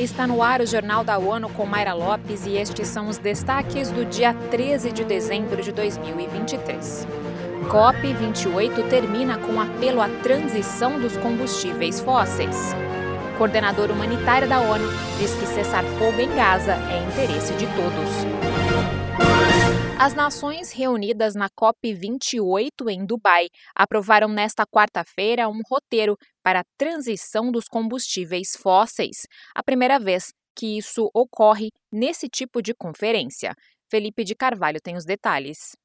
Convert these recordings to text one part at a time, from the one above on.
Está no ar o Jornal da ONU com Mayra Lopes e estes são os destaques do dia 13 de dezembro de 2023. COP28 termina com apelo à transição dos combustíveis fósseis. Coordenador humanitário da ONU diz que cessar fogo em Gaza é interesse de todos. As nações reunidas na COP28 em Dubai aprovaram nesta quarta-feira um roteiro para a transição dos combustíveis fósseis, a primeira vez que isso ocorre nesse tipo de conferência. Felipe de Carvalho tem os detalhes.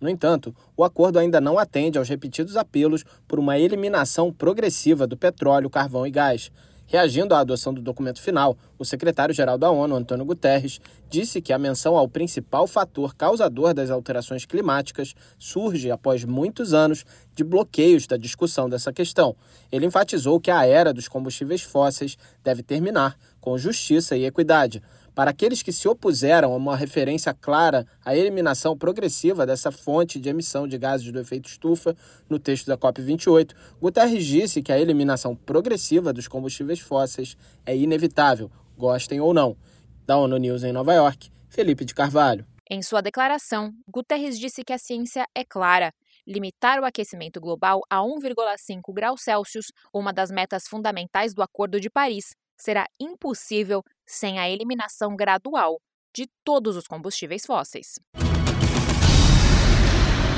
No entanto, o acordo ainda não atende aos repetidos apelos por uma eliminação progressiva do petróleo, carvão e gás. Reagindo à adoção do documento final, o secretário-geral da ONU, Antônio Guterres, disse que a menção ao principal fator causador das alterações climáticas surge após muitos anos de bloqueios da discussão dessa questão. Ele enfatizou que a era dos combustíveis fósseis deve terminar com justiça e equidade. Para aqueles que se opuseram a uma referência clara à eliminação progressiva dessa fonte de emissão de gases do efeito estufa no texto da COP28, Guterres disse que a eliminação progressiva dos combustíveis fósseis é inevitável, gostem ou não. Da ONU News em Nova York, Felipe de Carvalho. Em sua declaração, Guterres disse que a ciência é clara. Limitar o aquecimento global a 1,5 graus Celsius, uma das metas fundamentais do Acordo de Paris, será impossível sem a eliminação gradual de todos os combustíveis fósseis.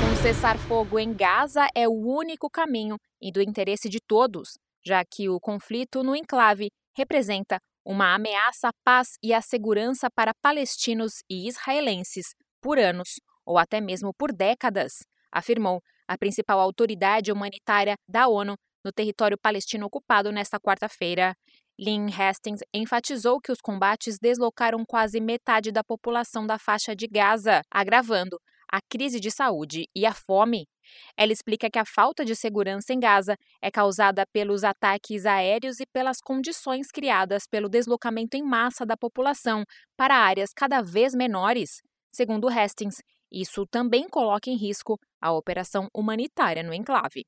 Um cessar-fogo em Gaza é o único caminho e do interesse de todos, já que o conflito no enclave representa uma ameaça à paz e à segurança para palestinos e israelenses por anos ou até mesmo por décadas, afirmou a principal autoridade humanitária da ONU no território palestino ocupado nesta quarta-feira. Lynn Hastings enfatizou que os combates deslocaram quase metade da população da faixa de Gaza, agravando a crise de saúde e a fome. Ela explica que a falta de segurança em Gaza é causada pelos ataques aéreos e pelas condições criadas pelo deslocamento em massa da população para áreas cada vez menores. Segundo Hastings, isso também coloca em risco a operação humanitária no enclave.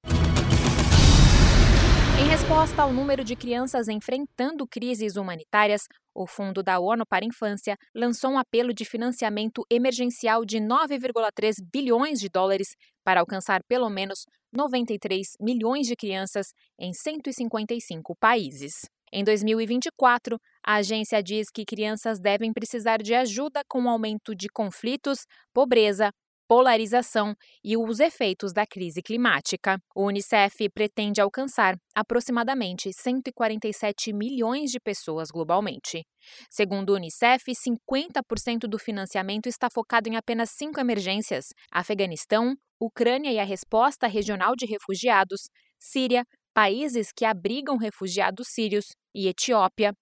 Em resposta ao número de crianças enfrentando crises humanitárias, o Fundo da ONU para a Infância lançou um apelo de financiamento emergencial de 9,3 bilhões de dólares para alcançar pelo menos 93 milhões de crianças em 155 países. Em 2024, a agência diz que crianças devem precisar de ajuda com o aumento de conflitos, pobreza, polarização e os efeitos da crise climática. O Unicef pretende alcançar aproximadamente 147 milhões de pessoas globalmente. Segundo o Unicef, 50% do financiamento está focado em apenas cinco emergências: Afeganistão, Ucrânia e a resposta regional de refugiados, Síria, países que abrigam refugiados sírios e Etiópia.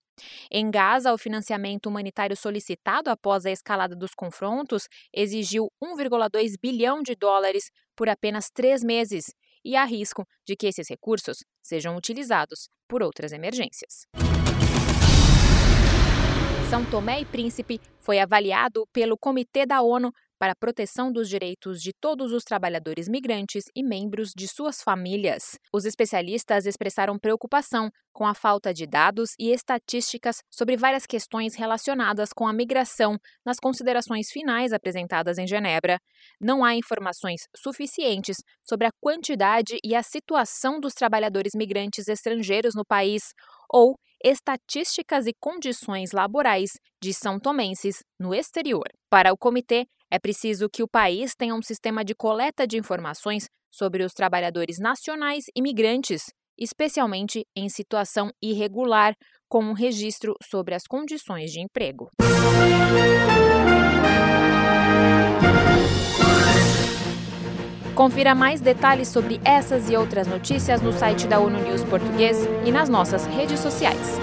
Em Gaza, o financiamento humanitário solicitado após a escalada dos confrontos exigiu 1,2 bilhão de dólares por apenas três meses e há risco de que esses recursos sejam utilizados por outras emergências. São Tomé e Príncipe foi avaliado pelo Comitê da ONU para a proteção dos direitos de todos os trabalhadores migrantes e membros de suas famílias. Os especialistas expressaram preocupação com a falta de dados e estatísticas sobre várias questões relacionadas com a migração nas considerações finais apresentadas em Genebra. Não há informações suficientes sobre a quantidade e a situação dos trabalhadores migrantes estrangeiros no país ou estatísticas e condições laborais de são tomenses no exterior. Para o comitê, é preciso que o país tenha um sistema de coleta de informações sobre os trabalhadores nacionais e migrantes, especialmente em situação irregular, com um registro sobre as condições de emprego. Confira mais detalhes sobre essas e outras notícias no site da ONU News Português e nas nossas redes sociais.